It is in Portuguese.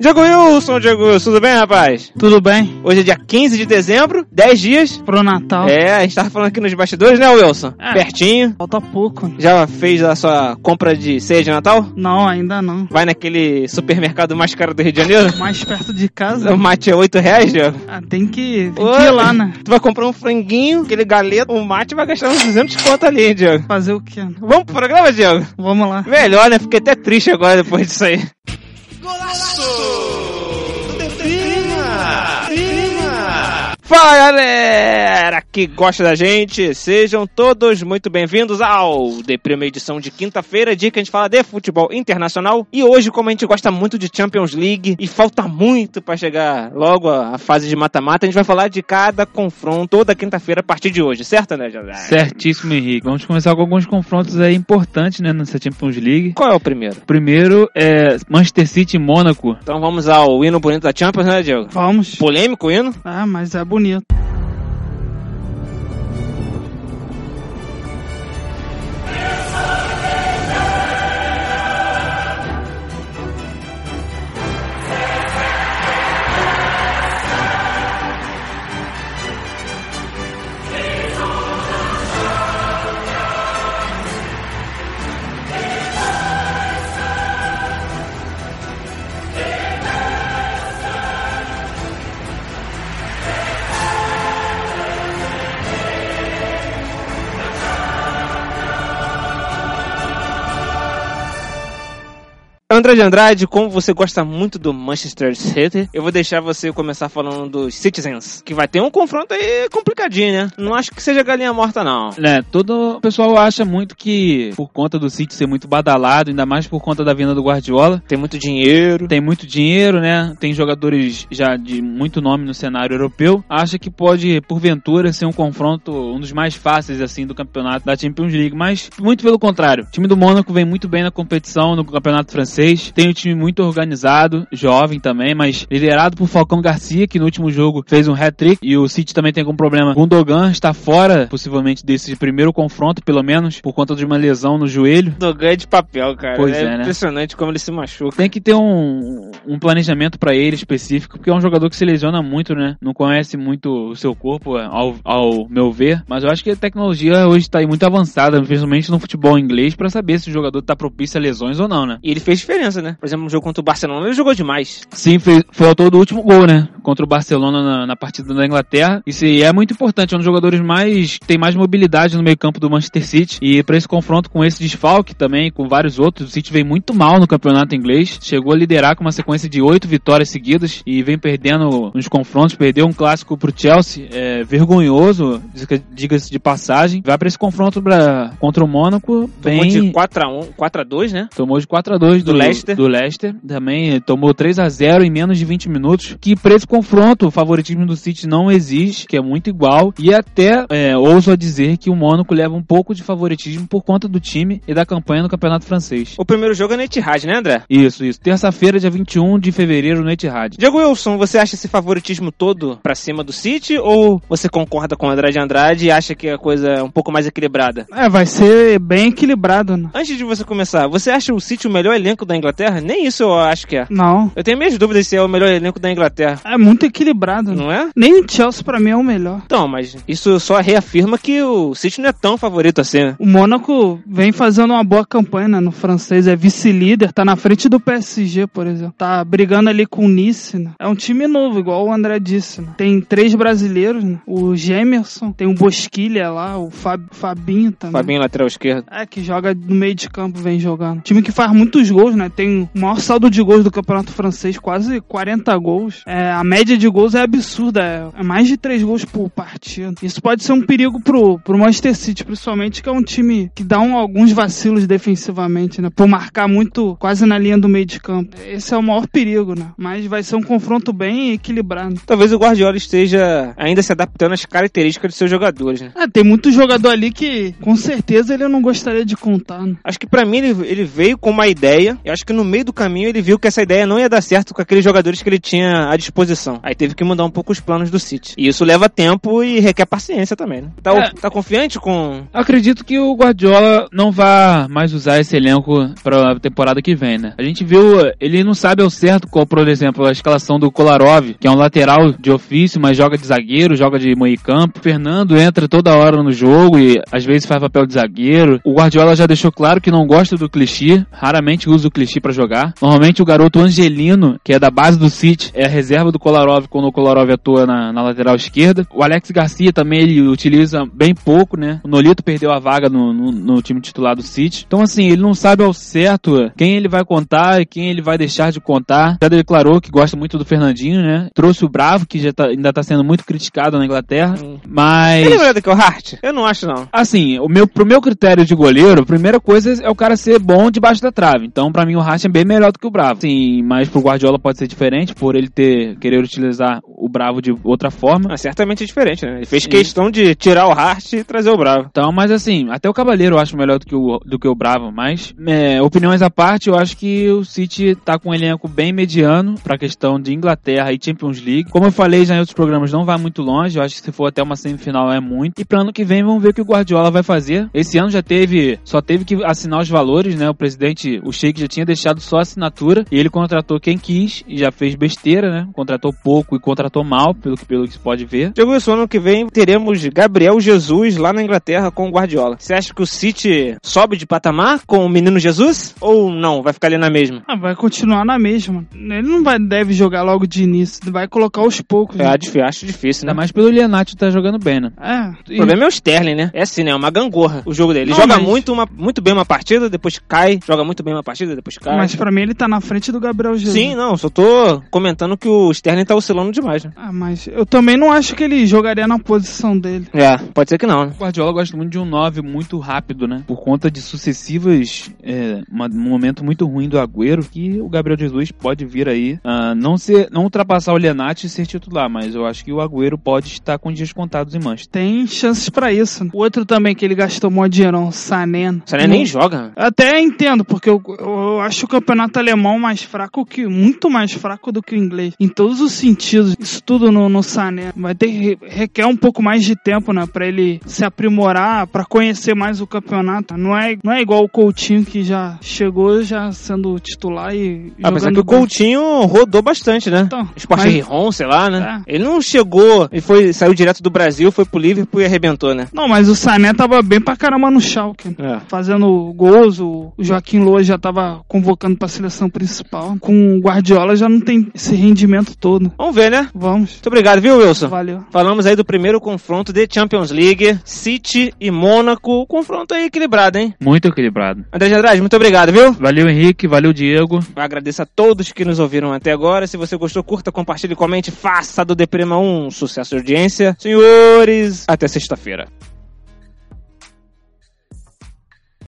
Diego Wilson, Diego Wilson, tudo bem, rapaz? Tudo bem? Hoje é dia 15 de dezembro, 10 dias. Pro Natal. É, a gente tava falando aqui nos bastidores, né, Wilson? É. Pertinho. Falta pouco. Já fez a sua compra de ceia de Natal? Não, ainda não. Vai naquele supermercado mais caro do Rio de Janeiro? Mais perto de casa. O mate é 8 reais, Diego? Ah, tem que, tem que ir lá, né? Tu vai comprar um franguinho, aquele galeto, um mate vai gastar uns 200 conto ali, hein, Diego? Fazer o quê? Vamos pro programa, Diego? Vamos lá. Melhor, né? Fiquei até triste agora depois disso aí. Fala galera que gosta da gente, sejam todos muito bem-vindos ao Deprima edição de quinta-feira, dia que a gente fala de futebol internacional. E hoje, como a gente gosta muito de Champions League e falta muito pra chegar logo a, a fase de mata-mata, a gente vai falar de cada confronto toda quinta-feira a partir de hoje, certo, André José? Certíssimo, Henrique. Vamos começar com alguns confrontos aí importantes, né, nessa Champions League. Qual é o primeiro? Primeiro é Manchester City e Mônaco. Então vamos ao hino bonito da Champions, né, Diego? Vamos. Polêmico o hino? Ah, mas é bonito. André de Andrade, como você gosta muito do Manchester City, eu vou deixar você começar falando dos Citizens, que vai ter um confronto aí complicadinho, né? Não acho que seja galinha morta, não. Né, todo o pessoal acha muito que, por conta do City ser muito badalado, ainda mais por conta da vinda do Guardiola, Tem muito dinheiro. tem muito dinheiro, né? Tem jogadores já de muito nome no cenário europeu. Acha que pode, porventura, ser um confronto, um dos mais fáceis, assim, do campeonato da Champions League. Mas, muito pelo contrário. O time do Mônaco vem muito bem na competição, no campeonato francês. Tem um time muito organizado, jovem também, mas liderado por Falcão Garcia, que no último jogo fez um hat-trick. E o City também tem algum problema. Gundogan está fora, possivelmente, desse primeiro confronto, pelo menos, por conta de uma lesão no joelho. Dogan é de papel, cara. Pois é, é, né? impressionante como ele se machuca. Tem que ter um, um planejamento pra ele específico, porque é um jogador que se lesiona muito, né? Não conhece muito o seu corpo, ao, ao meu ver. Mas eu acho que a tecnologia hoje tá aí muito avançada, principalmente no futebol inglês, pra saber se o jogador tá propício a lesões ou não, né? E ele fez diferença, né? Por exemplo, no jogo contra o Barcelona, ele jogou demais. Sim, foi, foi autor do último gol, né? Contra o Barcelona na, na partida da Inglaterra. Isso aí é muito importante, é um dos jogadores mais que tem mais mobilidade no meio-campo do Manchester City. E pra esse confronto com esse desfalque também, com vários outros, o City vem muito mal no campeonato inglês. Chegou a liderar com uma sequência de oito vitórias seguidas e vem perdendo nos confrontos. Perdeu um clássico pro Chelsea, é, vergonhoso, diga- diga-se de passagem. Vai pra esse confronto pra, contra o Mônaco, Tomou bem. de 4x1, 4x2, né? Tomou de 4 a 2 do, Do Leicester. do Leicester. Também eh, tomou 3 a 0 em menos de 20 minutos. Que pra esse confronto, o favoritismo do City não existe, que é muito igual. E até é, ouso a dizer que o Mônaco leva um pouco de favoritismo por conta do time e da campanha no Campeonato Francês. O primeiro jogo é no Etihad, né, André? Isso, isso. Terça-feira, dia 21 de fevereiro, no Etihad. Diego Wilson, você acha esse favoritismo todo pra cima do City ou você concorda com o André de Andrade e acha que a coisa é um pouco mais equilibrada? É, vai ser bem equilibrado, né? Antes de você começar, você acha o City o melhor elenco da Inglaterra? Nem isso eu acho que é. Não. Eu tenho minhas dúvidas se é o melhor elenco da Inglaterra, É muito equilibrado, né? não é? Nem o Chelsea pra mim é o melhor. Então, mas isso só reafirma que o City não é tão favorito assim. né? O Mônaco vem fazendo uma boa campanha né, no francês, é vice-líder, tá na frente do PSG, por exemplo. Tá brigando ali com o Nice, né? É um time novo, igual o André disse, né? Tem três brasileiros, né? O Gemerson, tem o Bosquilha lá, o Fab- Fabinho também. Fabinho lateral esquerdo. É, que joga no meio de campo, vem jogando. Time que faz muitos gols, né? Tem o maior saldo de gols do campeonato francês, quase 40 gols. É, a média de gols é absurda, é, é mais de 3 gols por partida. Isso pode ser um perigo pro, pro Manchester City, principalmente que é um time que dá um- alguns vacilos defensivamente, né? Por marcar muito quase na linha do meio de campo. Esse é o maior perigo, né? Mas vai ser um confronto bem equilibrado. Talvez o Guardiola esteja ainda se adaptando às características de seus jogadores, né? É, tem muito jogador ali que com certeza ele não gostaria de contar, né? Acho que pra mim ele, ele veio com uma ideia. Eu acho que no meio do caminho ele viu que essa ideia não ia dar certo com aqueles jogadores que ele tinha à disposição posição. Aí teve que mudar um pouco os planos do City. E isso leva tempo e requer paciência também, né? Tá, É. tá confiante com. Acredito que o Guardiola não vá mais usar esse elenco pra temporada que vem, né? A gente viu, ele não sabe ao certo qual, por exemplo, a escalação do Kolarov, que é um lateral de ofício, mas joga de zagueiro, joga de meio campo. Fernando entra toda hora no jogo e às vezes faz papel de zagueiro. O Guardiola já deixou claro que não gosta do clichê, raramente usa o clichê pra jogar. Normalmente o garoto Angelino, que é da base do City, é a reserva do Kolarov quando o Kolarov atua na, na lateral esquerda. O Alex Garcia também ele utiliza bem pouco, né? O Nolito perdeu a vaga no, no, no time titular do City. Então, assim, ele não sabe ao certo quem ele vai contar e quem ele vai deixar de contar. Já declarou que gosta muito do Fernandinho, né? Trouxe o Bravo, que já tá- ainda tá sendo muito criticado na Inglaterra. Mas. Ele é melhor do que o Hart? Eu não acho, não. Assim, o meu, pro meu critério de goleiro, a primeira coisa é o cara ser bom debaixo da trave. Então, pra mim, o Hart é bem melhor do que o Bravo. Sim, mas pro Guardiola pode ser diferente, por ele ter querer utilizar o Bravo de outra forma. Ah, certamente é diferente, né? Ele fez Sim. questão de tirar o Hart e trazer o Bravo. Então, mas assim, até o Cavaleiro eu acho melhor do que o, do que o Bravo, mas é, opiniões à parte, eu acho que o City tá com um elenco bem mediano pra questão de Inglaterra e Champions League. Como eu falei já em outros programas, não vai muito longe, eu acho que se for até uma semifinal é muito. E pra ano que vem vamos ver o que o Guardiola vai fazer. Esse ano já teve, só teve que assinar os valores, né? O presidente, o Sheik já tinha deixado só assinatura e ele contratou quem quis e já fez besteira, né? Contratou pouco e contratou mal, pelo que, pelo que se pode ver. Chegou isso, ano que vem teremos Gabriel Jesus lá na Inglaterra com o Guardiola. Você acha que o City sobe de patamar com o menino Jesus? Ou não? Vai ficar ali na mesma? Ah, vai continuar na mesma. Ele não vai, deve jogar logo de início, vai colocar aos poucos. É, né? acho difícil, né? Ainda mais pelo Lianati tá jogando bem, né? É, O problema é o Sterling, né? É assim, né? É uma gangorra o jogo dele. Ele Não, joga mas- muito, uma, muito bem uma partida, depois cai. Joga muito bem uma partida, depois cai. mas pra mim ele tá na frente do Gabriel Jesus. Sim, não. Só tô comentando que o Sterling tá oscilando demais, né? Ah, mas eu também não acho que ele jogaria na posição dele. É, pode ser que não, né? O Guardiola gosta muito de um 9 muito rápido, né? Por conta de sucessivas. É, uma- um momento muito ruim do Agüero, que o Gabriel Jesus pode vir aí. ah, não, ser, não ultrapassar o Lianati e ser titular, mas eu acho que o Agüero pode estar com dias contados em Manchester. Tem chances pra isso. O outro também que ele gastou mó dinheirão, o Sané. O Sané nem joga. Até entendo, porque eu, eu acho o campeonato alemão mais fraco que. muito mais fraco do que o inglês. Em todos os sentidos. Isso tudo no, no Sané. Vai ter re- requer um pouco mais de tempo, né? Pra ele se aprimorar, pra conhecer mais o campeonato. Não é, não é igual o Coutinho que já chegou já sendo titular e. Apesar que jogando o. Coutinho rodou bastante, né? Então, Esporte mas- Rijon, sei lá, né? É. Ele não chegou e foi, saiu direto do Brasil, foi pro Liverpool e arrebentou, né? Não, mas o Sané tava bem pra caramba no Schalke. É. Fazendo gols, o Joaquim Loa já tava convocando pra seleção principal. Com o Guardiola já não tem esse rendimento todo. Vamos ver, né? Vamos. Muito obrigado, viu, Wilson? Valeu. Falamos aí do primeiro confronto de Champions League, City e Mônaco. Confronto aí equilibrado, hein? Muito equilibrado. André de Andrade, muito obrigado, viu? Valeu, Henrique. Valeu, Diego. Eu agradeço a todos que nos ouviram até agora. Se você gostou, curta, compartilhe, comente, faça do Deprema um sucesso de audiência. Senhores, até sexta-feira.